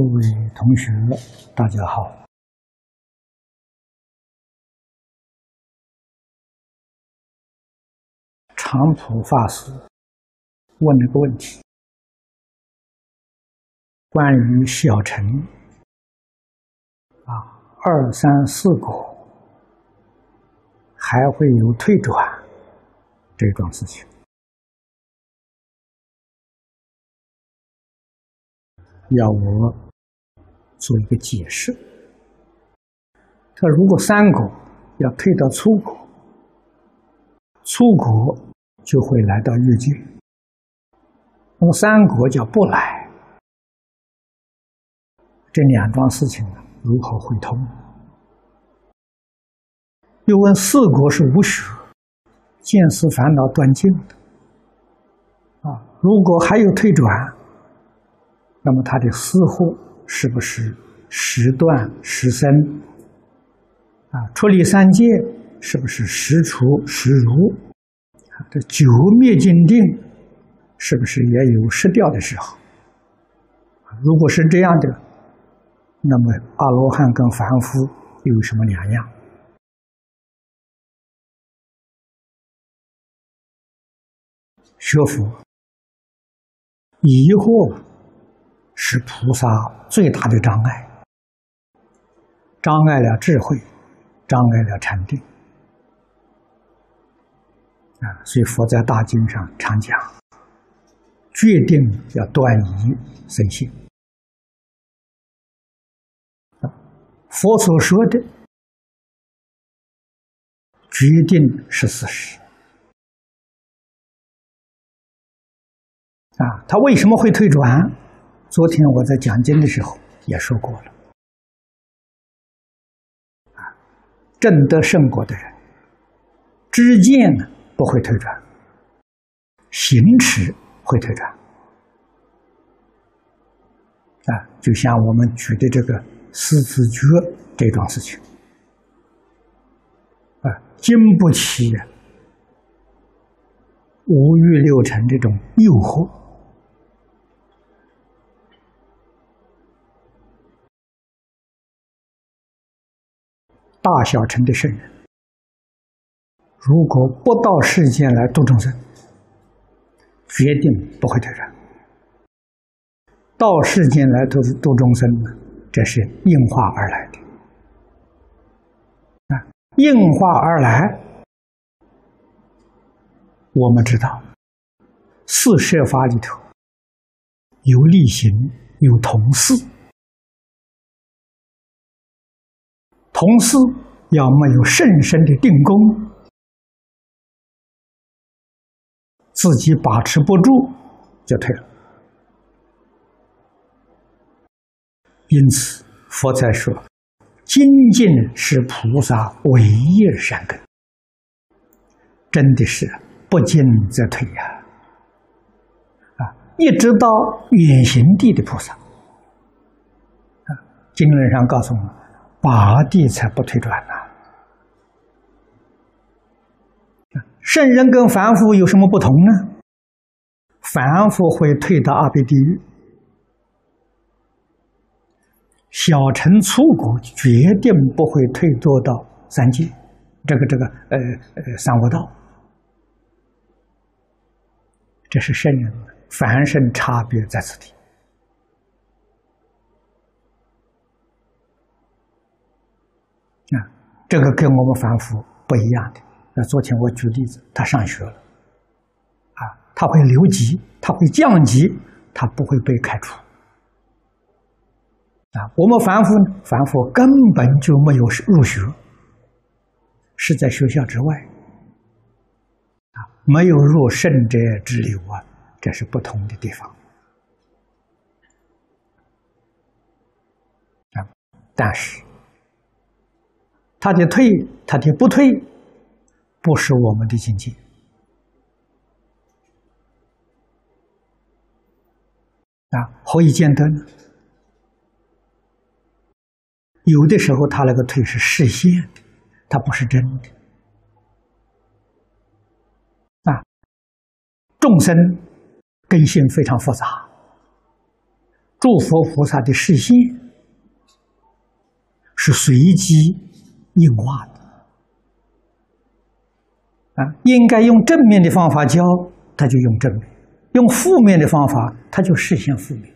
各位同学，大家好。长普法师问了个问题：关于小乘啊，二三四果还会有退转这桩事情。要我做一个解释。他如果三果要退到粗果，粗果就会来到越界，那么三果叫不来，这两桩事情如何会通？又问四果是无学，见思烦恼断尽的啊，如果还有退转。那么他的私货是不是时断时生？啊，出离三界是不是时除时如？这九灭尽定是不是也有失掉的时候？如果是这样的，那么阿罗汉跟凡夫有什么两样？学佛疑惑。是菩萨最大的障碍，障碍了智慧，障碍了禅定啊！所以佛在大经上常讲，决定要断疑生信。佛所说的决定是事实啊！他为什么会退转？昨天我在讲经的时候也说过了，啊，正得圣果的人，知见呢不会退转，行持会退转，啊，就像我们举的这个四字诀这桩事情，啊，经不起五欲六尘这种诱惑。大小乘的圣人，如果不到世间来度众生，决定不会退转；到世间来度度众生呢，这是应化而来的。啊，应化而来，我们知道，四摄法里头有力行，有同事。同时，要没有甚深的定功，自己把持不住，就退了。因此，佛才说：“精进是菩萨唯一善根。”真的是不进则退呀！啊，一直到远行地的菩萨，啊，经论上告诉我们。八地才不退转呢。圣人跟凡夫有什么不同呢？凡夫会退到阿鼻地狱，小乘粗果决定不会退堕到三界，这个这个呃呃三恶道。这是圣人凡圣差别在此地。啊，这个跟我们凡夫不一样的。那昨天我举例子，他上学了，啊，他会留级，他会降级，他不会被开除。啊，我们凡夫，凡夫根本就没有入学，是在学校之外，啊，没有入圣者之流啊，这是不同的地方。啊，但是。他的退，他的不退，不是我们的境界啊！何以见得呢？有的时候他那个退是实现的，他不是真的啊！众生根性非常复杂，诸佛菩萨的视线是随机硬化的啊，应该用正面的方法教，他就用正面；用负面的方法，他就实现负面。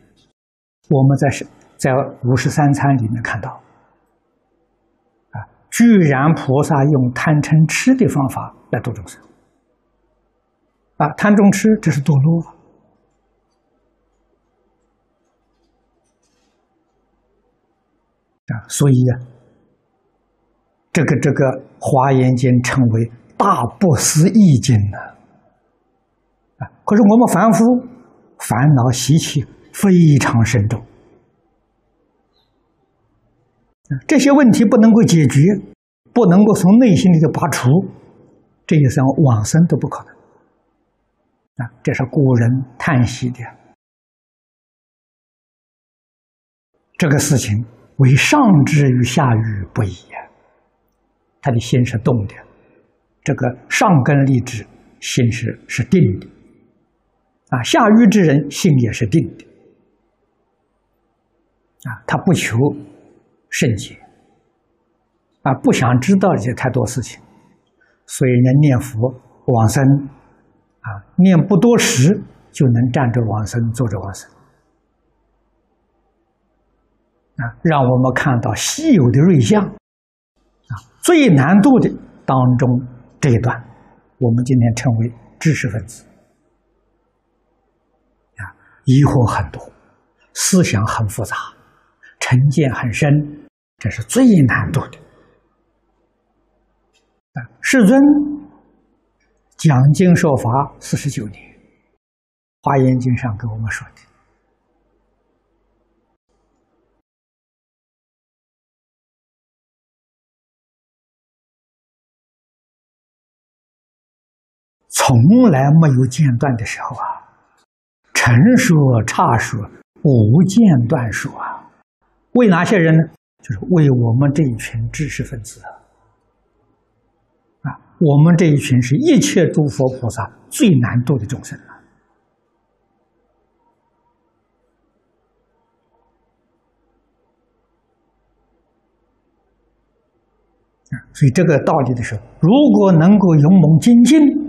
我们在是在五十三参里面看到，啊，居然菩萨用贪嗔痴的方法来度众生，啊，贪嗔痴这是堕落。啊，所以呀，这个这个《华严经》称为大不思议经呢。啊，可是我们凡夫烦恼习气非常深重，这些问题不能够解决，不能够从内心里头拔除，这一生往生都不可能。啊，这是古人叹息的这个事情。为上智与下愚不一样，他的心是动的，这个上根立志心是是定的，啊，下愚之人心也是定的，啊，他不求圣洁，啊，不想知道这些太多事情，所以呢，念佛往生，啊，念不多时就能站着往生，坐着往生。啊，让我们看到稀有的瑞相，啊，最难度的当中这一段，我们今天称为知识分子，啊，疑惑很多，思想很复杂，成见很深，这是最难度的。啊，世尊讲经说法四十九年，《华严经》上给我们说的。从来没有间断的时候啊，成说差说无间断说啊，为哪些人呢？就是为我们这一群知识分子啊，我们这一群是一切诸佛菩萨最难度的众生啊，所以这个道理的时候，如果能够勇猛精进。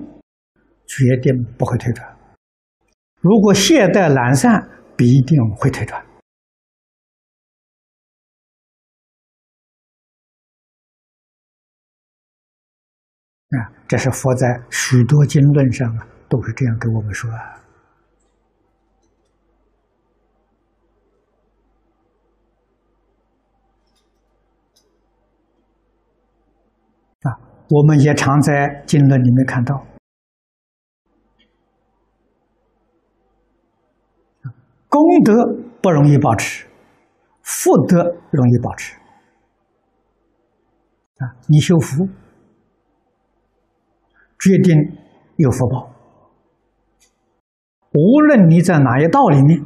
决定不会退转。如果懈怠懒散，必定会退转。啊，这是佛在许多经论上啊，都是这样跟我们说啊。啊，我们也常在经论里面看到。功德不容易保持，福德容易保持。啊，你修福，决定有福报。无论你在哪一道里面，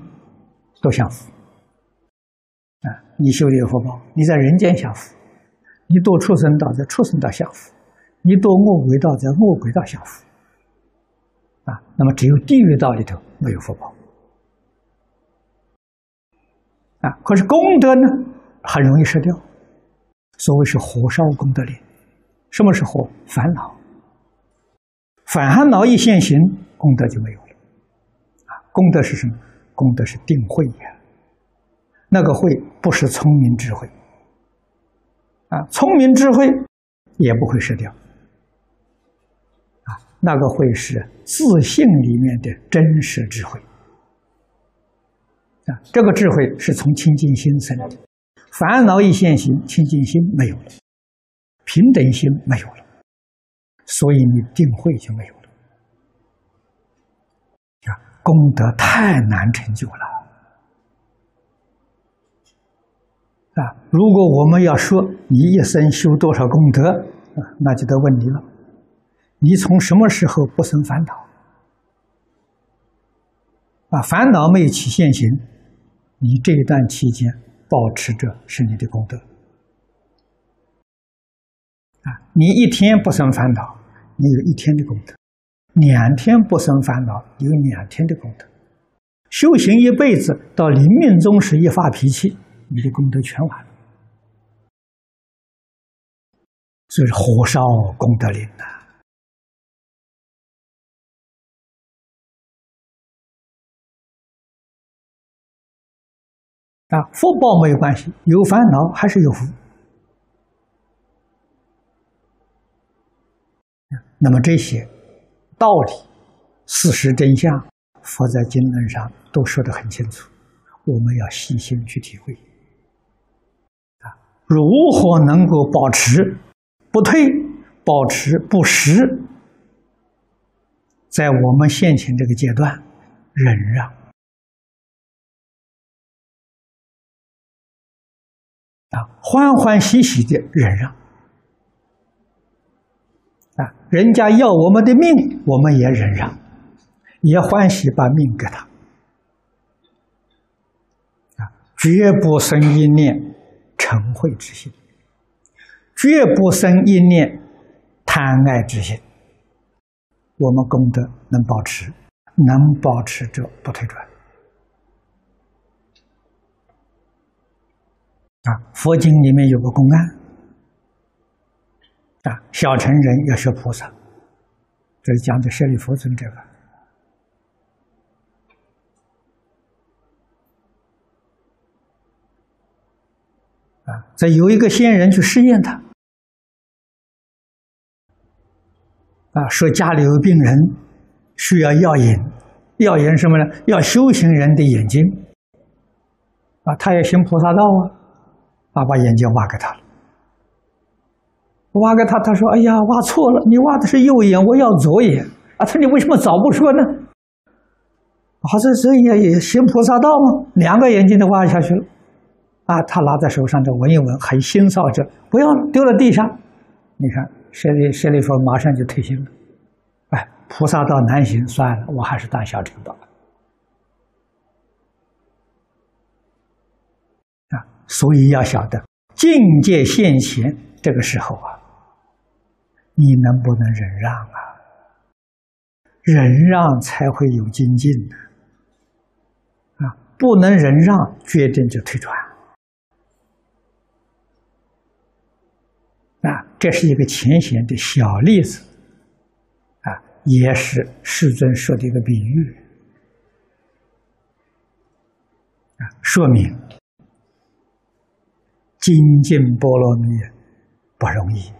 都享福。啊，你修的有福报，你在人间享福；你堕畜生道，在畜生道享福；你堕恶鬼道，在恶鬼道享福。啊，那么只有地狱道里头没有福报。啊，可是功德呢，很容易失掉。所谓是火烧功德林，什么是火？烦恼，烦恼一现行，功德就没有了。啊，功德是什么？功德是定慧呀。那个慧不是聪明智慧，啊，聪明智慧也不会失掉。啊，那个慧是自信里面的真实智慧。这个智慧是从清净心生的，烦恼一现行，清净心没有了，平等心没有了，所以你定慧就没有了。啊，功德太难成就了。啊，如果我们要说你一生修多少功德，啊，那就得问你了，你从什么时候不生烦恼？啊，烦恼没有起现行。你这一段期间保持着是你的功德啊！你一天不生烦恼，你有一天的功德；两天不生烦恼，有两天的功德；修行一辈子，到临命终时一发脾气，你的功德全完了。所以火烧功德林呐！啊，啊福报没有关系，有烦恼还是有福。那么这些道理、事实真相，佛在经论上都说得很清楚，我们要细心去体会。啊，如何能够保持不退、保持不失？在我们现前这个阶段，忍让。啊，欢欢喜喜的忍让，啊，人家要我们的命，我们也忍让，也欢喜把命给他，啊，绝不生一念嗔恚之心，绝不生一念贪爱之心，我们功德能保持，能保持着不退转。啊，佛经里面有个公案，啊，小乘人要学菩萨，这是讲的舍利弗尊这个，啊，这有一个仙人去试验他，啊，说家里有病人需要药引，药引什么呢？要修行人的眼睛，啊，他要行菩萨道啊。啊，把眼睛挖给他了，挖给他，他说：“哎呀，挖错了，你挖的是右眼，我要左眼。”啊，他说：“你为什么早不说呢？”好，这这也也行菩萨道吗？两个眼睛都挖下去了，啊，他拿在手上这闻一闻，很欣赏着，不要丢到地上。你看，舍利舍利弗马上就退行了。哎，菩萨道难行，算了，我还是当小乘道。所以要晓得境界现前，这个时候啊，你能不能忍让啊？忍让才会有精进呢。啊，不能忍让，决定就退转。啊，这是一个浅显的小例子，啊，也是世尊说的一个比喻，啊，说明。精进波罗蜜不容易，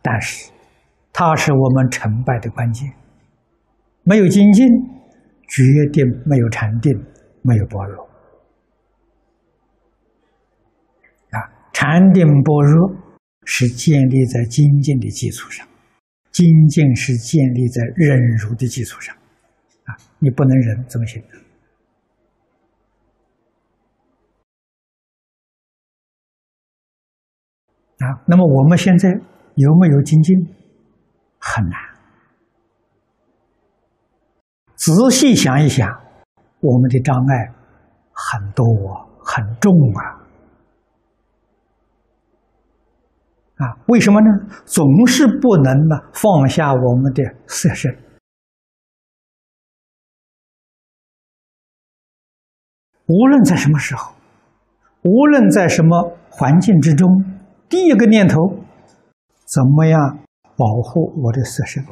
但是它是我们成败的关键。没有精进，决定没有禅定，没有般若。啊，禅定般若是建立在精进的基础上，精进是建立在忍辱的基础上。啊，你不能忍，怎么行呢？啊，那么我们现在有没有精进？很难。仔细想一想，我们的障碍很多，很重啊！啊，为什么呢？总是不能呢放下我们的色身。无论在什么时候，无论在什么环境之中。第一个念头，怎么样保护我的色身？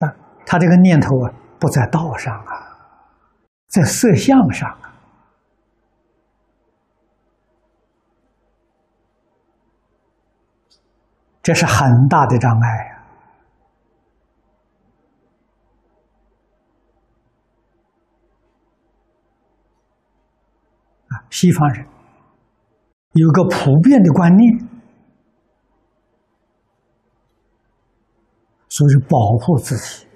啊，他这个念头啊，不在道上啊，在色相上啊，这是很大的障碍呀。西方人有个普遍的观念，所以保护自己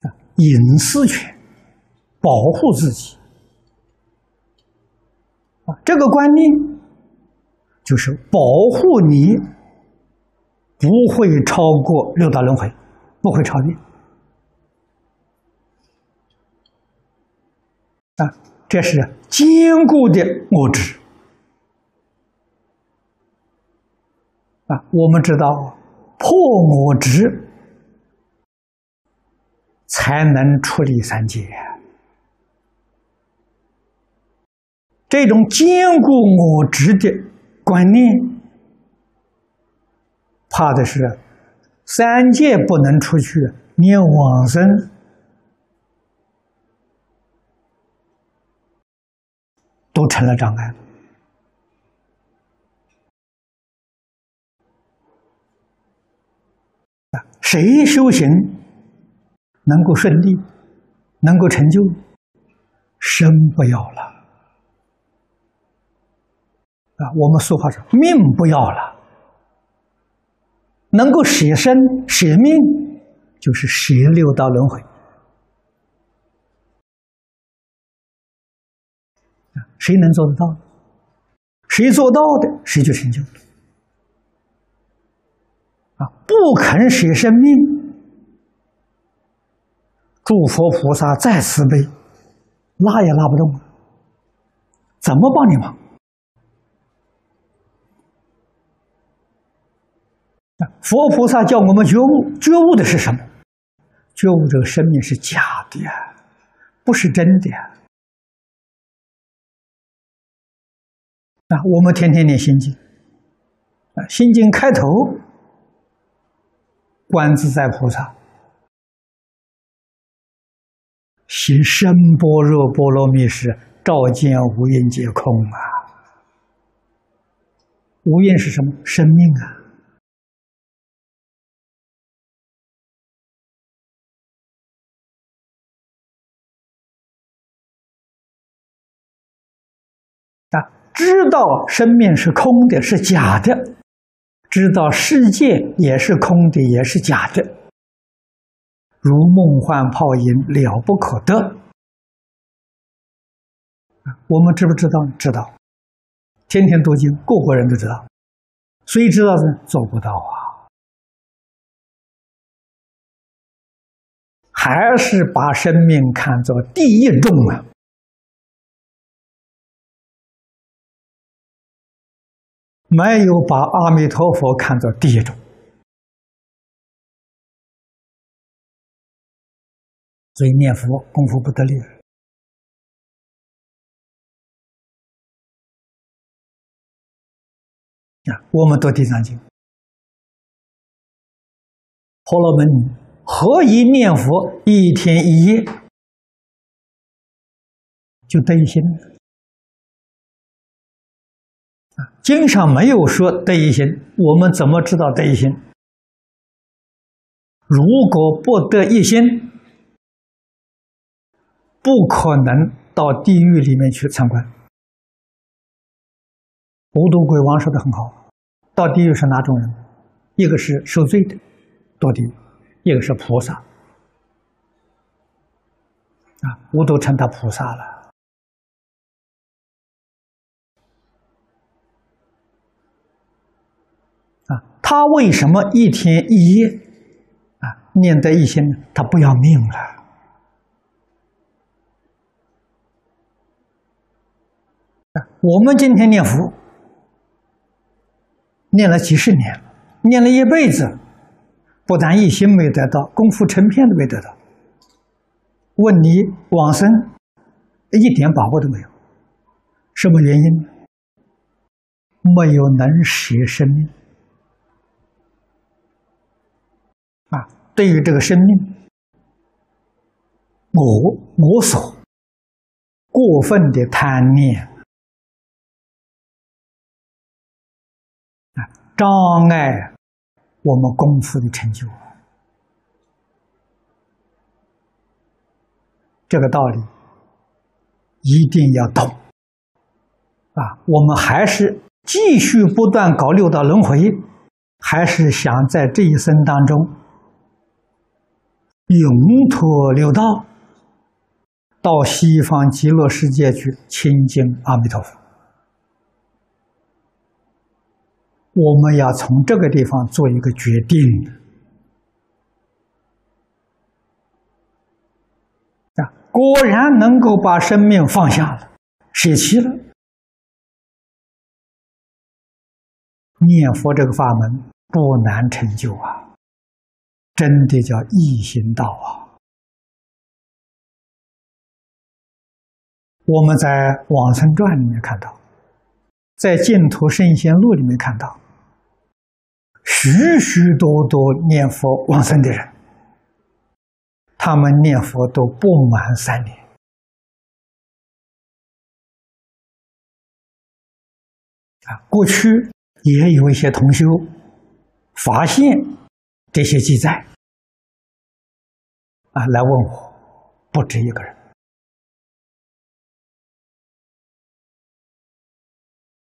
啊，隐私权，保护自己啊，这个观念就是保护你不会超过六道轮回，不会超越啊。这是坚固的我执啊，我们知道破我执才能处理三界。这种坚固我执的观念，怕的是三界不能出去，念往生都成了障碍。谁修行能够顺利，能够成就，生不要了。啊，我们俗话说“命不要了”，能够舍身舍命，就是舍六道轮回。谁能做得到？谁做到的，谁就成就了。啊，不肯舍生命，诸佛菩萨再慈悲，拉也拉不动，怎么帮你忙？佛菩萨叫我们觉悟，觉悟的是什么？觉悟这个生命是假的呀，不是真的呀。啊，我们天天念心经，啊，心经开头，观自在菩萨行深般若波罗蜜时，照见五蕴皆空啊。无因是什么？生命啊。知道生命是空的，是假的；知道世界也是空的，也是假的，如梦幻泡影，了不可得。我们知不知道？知道，天天读经，个个人都知道。谁知道呢？做不到啊！还是把生命看作第一重啊！没有把阿弥陀佛看作第一种，所以念佛功夫不得力啊！我们读地藏经，婆罗门何以念佛一天一夜就得一心？经上没有说得一心，我们怎么知道得一心？如果不得一心，不可能到地狱里面去参观。无毒鬼王说的很好，到地狱是哪种人？一个是受罪的，堕地狱；一个是菩萨，啊，我都成他菩萨了。他为什么一天一夜啊念得一心？他不要命了我们今天念佛，念了几十年，念了一辈子，不但一心没得到，功夫成片都没得到。问你往生，一点把握都没有。什么原因？没有能舍生命。啊，对于这个生命，我我所过分的贪念啊，障碍我们功夫的成就。这个道理一定要懂啊！我们还是继续不断搞六道轮回，还是想在这一生当中。永脱六道，到西方极乐世界去亲近阿弥陀佛。我们要从这个地方做一个决定啊！果然能够把生命放下了，舍弃了，念佛这个法门不难成就啊，真的叫易行道啊。我们在《往生传》里面看到，在《净土圣贤录》里面看到，许许多多念佛往生的人，他们念佛都不满三年。啊，过去也有一些同修发现这些记载，啊，来问我，不止一个人，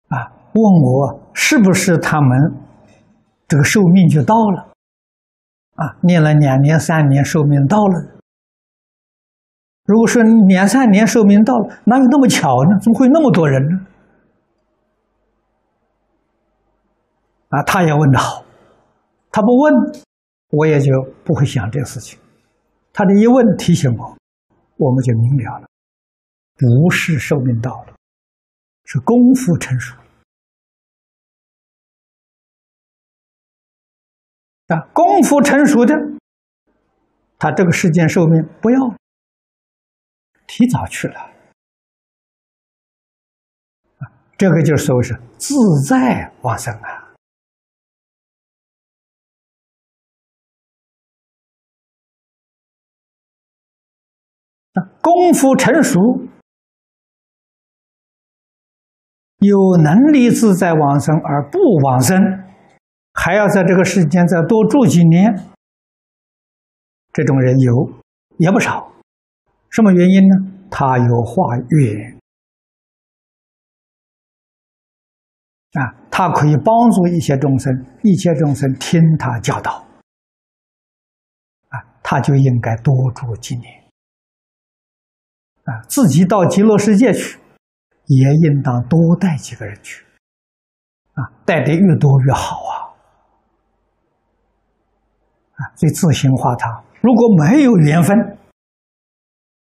啊，问我是不是他们这个寿命就到了，啊，念了两年、三年，寿命到了。如果说两三年寿命到了，哪有那么巧呢？怎么会那么多人呢？啊，他也问的好，他不问，我也就不会想这个事情。他的一问提醒我，我们就明了了，不是寿命到了，是功夫成熟。啊，功夫成熟的，他这个世间寿命不要，提早去了。啊，这个就说是自在往生啊。那功夫成熟，有能力自在往生而不往生，还要在这个世间再多住几年，这种人有也不少。什么原因呢？他有化缘啊，他可以帮助一些众生，一切众生听他教导啊，他就应该多住几年。啊，自己到极乐世界去，也应当多带几个人去，啊，带的越多越好啊！啊，所以自行化他，如果没有缘分，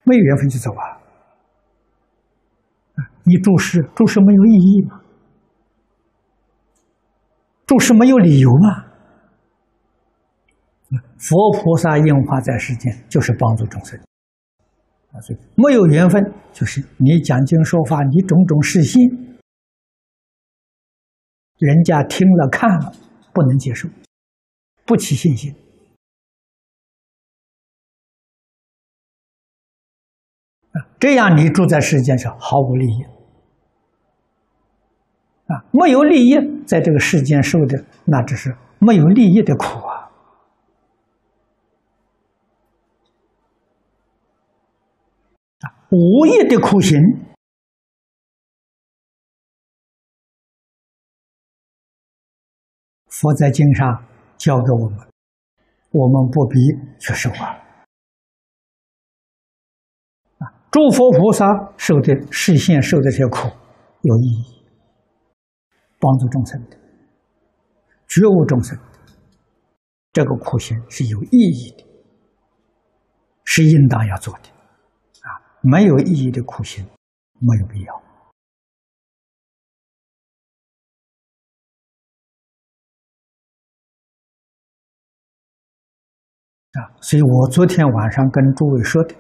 没有缘分就走啊！啊，你注释注释没有意义吗？注释没有理由吗？佛菩萨应化在世间，就是帮助众生。啊，所以没有缘分，就是你讲经说法，你种种事心，人家听了看了不能接受，不起信心，啊，这样你住在世间上毫无利益，啊，没有利益，在这个世间受的那只是没有利益的苦啊。无业的苦行，佛在经上教给我们，我们不必去受啊。啊，诸佛菩萨受的视线受的这些苦有意义，帮助众生的，觉悟众生的，这个苦行是有意义的，是应当要做的。没有意义的苦行，没有必要啊！所以我昨天晚上跟诸位说的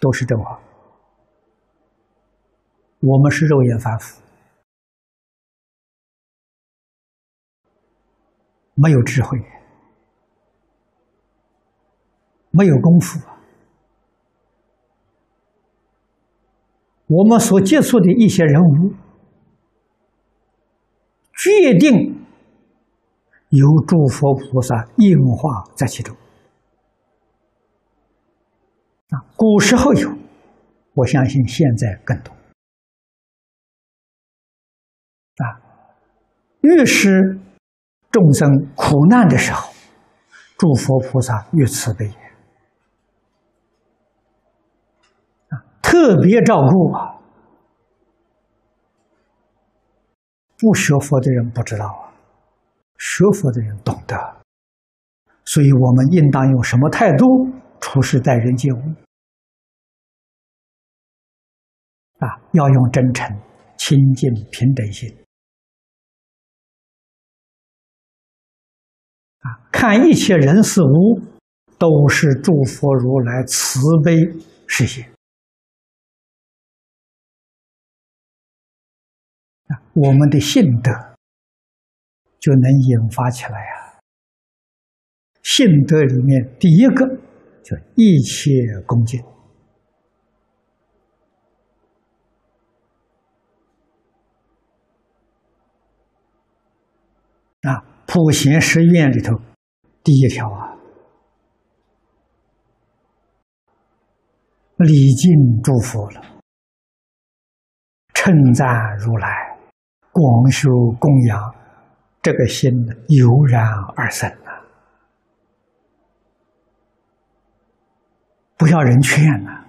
都是真话。我们是肉眼凡夫，没有智慧，没有功夫。我们所接触的一些人物，决定有诸佛菩萨应化在其中。啊，古时候有，我相信现在更多。啊，越是众生苦难的时候，诸佛菩萨越慈悲。特别照顾啊！不学佛的人不知道啊，学佛的人懂得。所以我们应当用什么态度处事待人接物？啊，要用真诚、亲近、平等心。啊，看一切人事物，都是诸佛如来慈悲实现。我们的信德就能引发起来呀。信德里面第一个就一切恭敬啊，普贤十愿里头第一条啊，礼敬诸佛了，称赞如来。广修供养，这个心油然而生啊！不要人劝呐！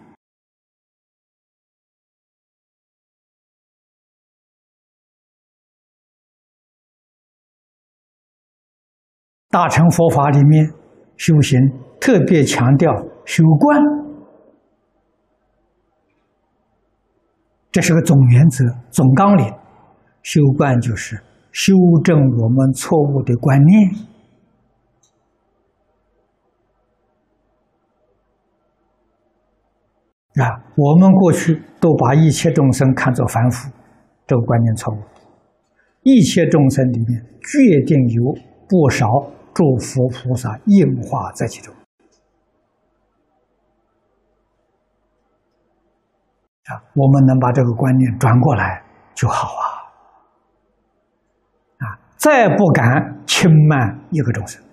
大乘佛法里面修行特别强调修观，这是个总原则、总纲领。修观就是修正我们错误的观念啊！我们过去都把一切众生看作凡夫，这个观念错误。一切众生里面，决定有不少诸佛菩萨应化在其中啊！我们能把这个观念转过来就好啊！再不敢轻慢一个众生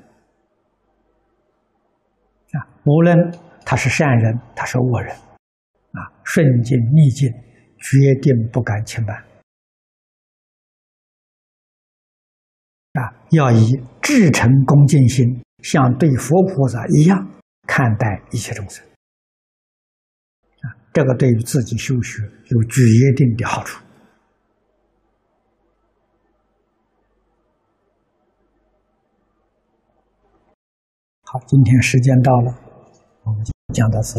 啊！无论他是善人，他是恶人，啊，顺境逆境，决定不敢轻慢啊！要以至诚恭敬心，像对佛菩萨一样看待一切众生啊！这个对于自己修学有决定的好处。好，今天时间到了，我们就讲到这